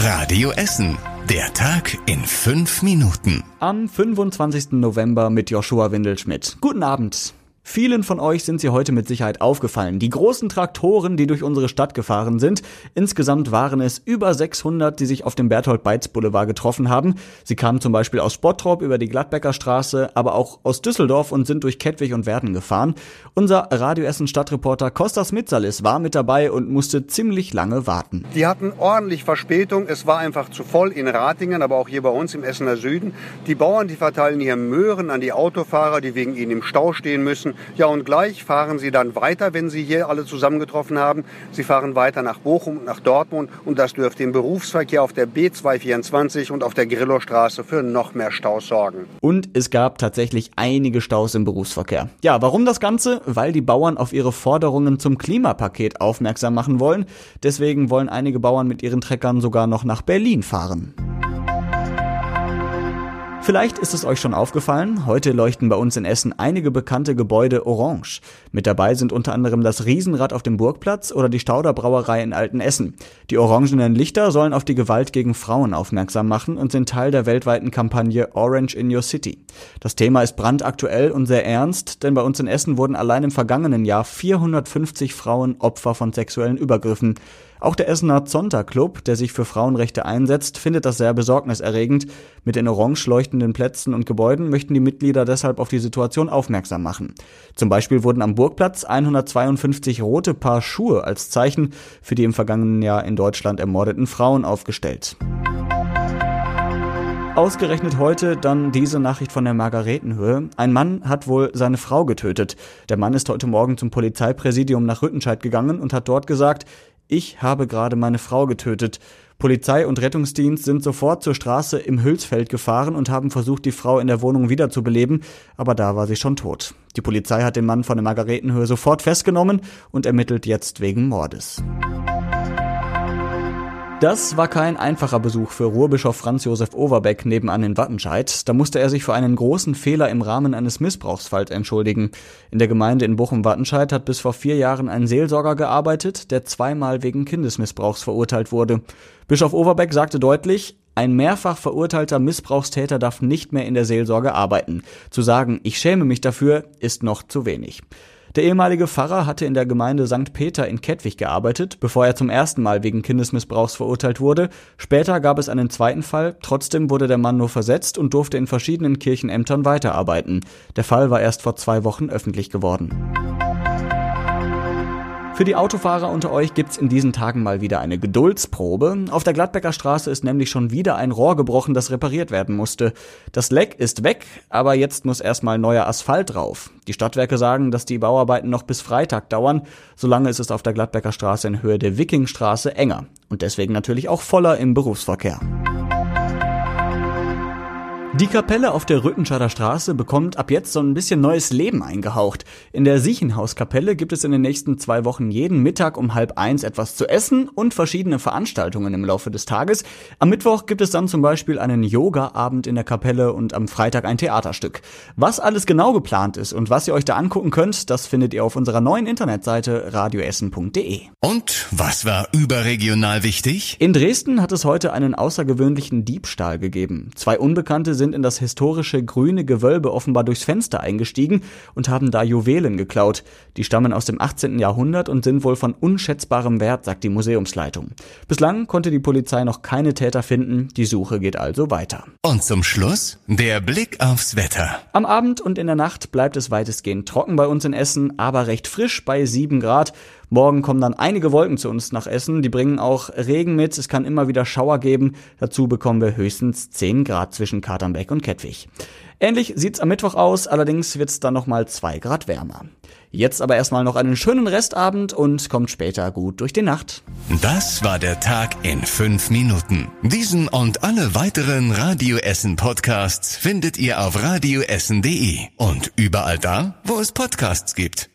Radio Essen. Der Tag in fünf Minuten. Am 25. November mit Joshua Windelschmidt. Guten Abend. Vielen von euch sind sie heute mit Sicherheit aufgefallen. Die großen Traktoren, die durch unsere Stadt gefahren sind. Insgesamt waren es über 600, die sich auf dem Berthold-Beitz Boulevard getroffen haben. Sie kamen zum Beispiel aus Bottrop über die Gladbecker Straße, aber auch aus Düsseldorf und sind durch Kettwig und Werden gefahren. Unser Radio Essen Stadtreporter Kostas Mitzalis war mit dabei und musste ziemlich lange warten. Die hatten ordentlich Verspätung. Es war einfach zu voll in Ratingen, aber auch hier bei uns im Essener Süden. Die Bauern, die verteilen hier Möhren an die Autofahrer, die wegen ihnen im Stau stehen müssen. Ja, und gleich fahren sie dann weiter, wenn sie hier alle zusammengetroffen haben. Sie fahren weiter nach Bochum und nach Dortmund und das dürfte im Berufsverkehr auf der B224 und auf der Grillowstraße für noch mehr Staus sorgen. Und es gab tatsächlich einige Staus im Berufsverkehr. Ja, warum das Ganze? Weil die Bauern auf ihre Forderungen zum Klimapaket aufmerksam machen wollen. Deswegen wollen einige Bauern mit ihren Treckern sogar noch nach Berlin fahren. Vielleicht ist es euch schon aufgefallen, heute leuchten bei uns in Essen einige bekannte Gebäude orange. Mit dabei sind unter anderem das Riesenrad auf dem Burgplatz oder die Stauderbrauerei in Altenessen. Die orangenen Lichter sollen auf die Gewalt gegen Frauen aufmerksam machen und sind Teil der weltweiten Kampagne Orange in Your City. Das Thema ist brandaktuell und sehr ernst, denn bei uns in Essen wurden allein im vergangenen Jahr 450 Frauen Opfer von sexuellen Übergriffen. Auch der Essener Zonta Club, der sich für Frauenrechte einsetzt, findet das sehr besorgniserregend. Mit den orange leuchtenden Plätzen und Gebäuden möchten die Mitglieder deshalb auf die Situation aufmerksam machen. Zum Beispiel wurden am Burgplatz 152 rote Paar Schuhe als Zeichen für die im vergangenen Jahr in Deutschland ermordeten Frauen aufgestellt. Ausgerechnet heute dann diese Nachricht von der Margaretenhöhe. Ein Mann hat wohl seine Frau getötet. Der Mann ist heute Morgen zum Polizeipräsidium nach Rüttenscheid gegangen und hat dort gesagt, ich habe gerade meine Frau getötet. Polizei und Rettungsdienst sind sofort zur Straße im Hülsfeld gefahren und haben versucht, die Frau in der Wohnung wiederzubeleben, aber da war sie schon tot. Die Polizei hat den Mann von der Margaretenhöhe sofort festgenommen und ermittelt jetzt wegen Mordes. Das war kein einfacher Besuch für Ruhrbischof Franz Josef Overbeck nebenan in Wattenscheid. Da musste er sich für einen großen Fehler im Rahmen eines Missbrauchsfalls entschuldigen. In der Gemeinde in Bochum-Wattenscheid hat bis vor vier Jahren ein Seelsorger gearbeitet, der zweimal wegen Kindesmissbrauchs verurteilt wurde. Bischof Overbeck sagte deutlich, ein mehrfach verurteilter Missbrauchstäter darf nicht mehr in der Seelsorge arbeiten. Zu sagen, ich schäme mich dafür, ist noch zu wenig. Der ehemalige Pfarrer hatte in der Gemeinde St. Peter in Kettwig gearbeitet, bevor er zum ersten Mal wegen Kindesmissbrauchs verurteilt wurde. Später gab es einen zweiten Fall, trotzdem wurde der Mann nur versetzt und durfte in verschiedenen Kirchenämtern weiterarbeiten. Der Fall war erst vor zwei Wochen öffentlich geworden. Für die Autofahrer unter euch gibt's in diesen Tagen mal wieder eine Geduldsprobe. Auf der Gladbecker Straße ist nämlich schon wieder ein Rohr gebrochen, das repariert werden musste. Das Leck ist weg, aber jetzt muss erstmal neuer Asphalt drauf. Die Stadtwerke sagen, dass die Bauarbeiten noch bis Freitag dauern. Solange ist es auf der Gladbecker Straße in Höhe der Wikingstraße enger und deswegen natürlich auch voller im Berufsverkehr. Die Kapelle auf der Rüttenscheider Straße bekommt ab jetzt so ein bisschen neues Leben eingehaucht. In der Siechenhauskapelle gibt es in den nächsten zwei Wochen jeden Mittag um halb eins etwas zu essen und verschiedene Veranstaltungen im Laufe des Tages. Am Mittwoch gibt es dann zum Beispiel einen Yoga-Abend in der Kapelle und am Freitag ein Theaterstück. Was alles genau geplant ist und was ihr euch da angucken könnt, das findet ihr auf unserer neuen Internetseite radioessen.de. Und was war überregional wichtig? In Dresden hat es heute einen außergewöhnlichen Diebstahl gegeben. Zwei Unbekannte sind in das historische grüne Gewölbe offenbar durchs Fenster eingestiegen und haben da Juwelen geklaut. Die stammen aus dem 18. Jahrhundert und sind wohl von unschätzbarem Wert, sagt die Museumsleitung. Bislang konnte die Polizei noch keine Täter finden, die Suche geht also weiter. Und zum Schluss der Blick aufs Wetter. Am Abend und in der Nacht bleibt es weitestgehend trocken bei uns in Essen, aber recht frisch bei 7 Grad. Morgen kommen dann einige Wolken zu uns nach Essen. Die bringen auch Regen mit. Es kann immer wieder Schauer geben. Dazu bekommen wir höchstens 10 Grad zwischen Katernbeck und Kettwig. Ähnlich sieht's am Mittwoch aus, allerdings wird's dann nochmal 2 Grad wärmer. Jetzt aber erstmal noch einen schönen Restabend und kommt später gut durch die Nacht. Das war der Tag in fünf Minuten. Diesen und alle weiteren Radio Essen Podcasts findet ihr auf radioessen.de und überall da, wo es Podcasts gibt.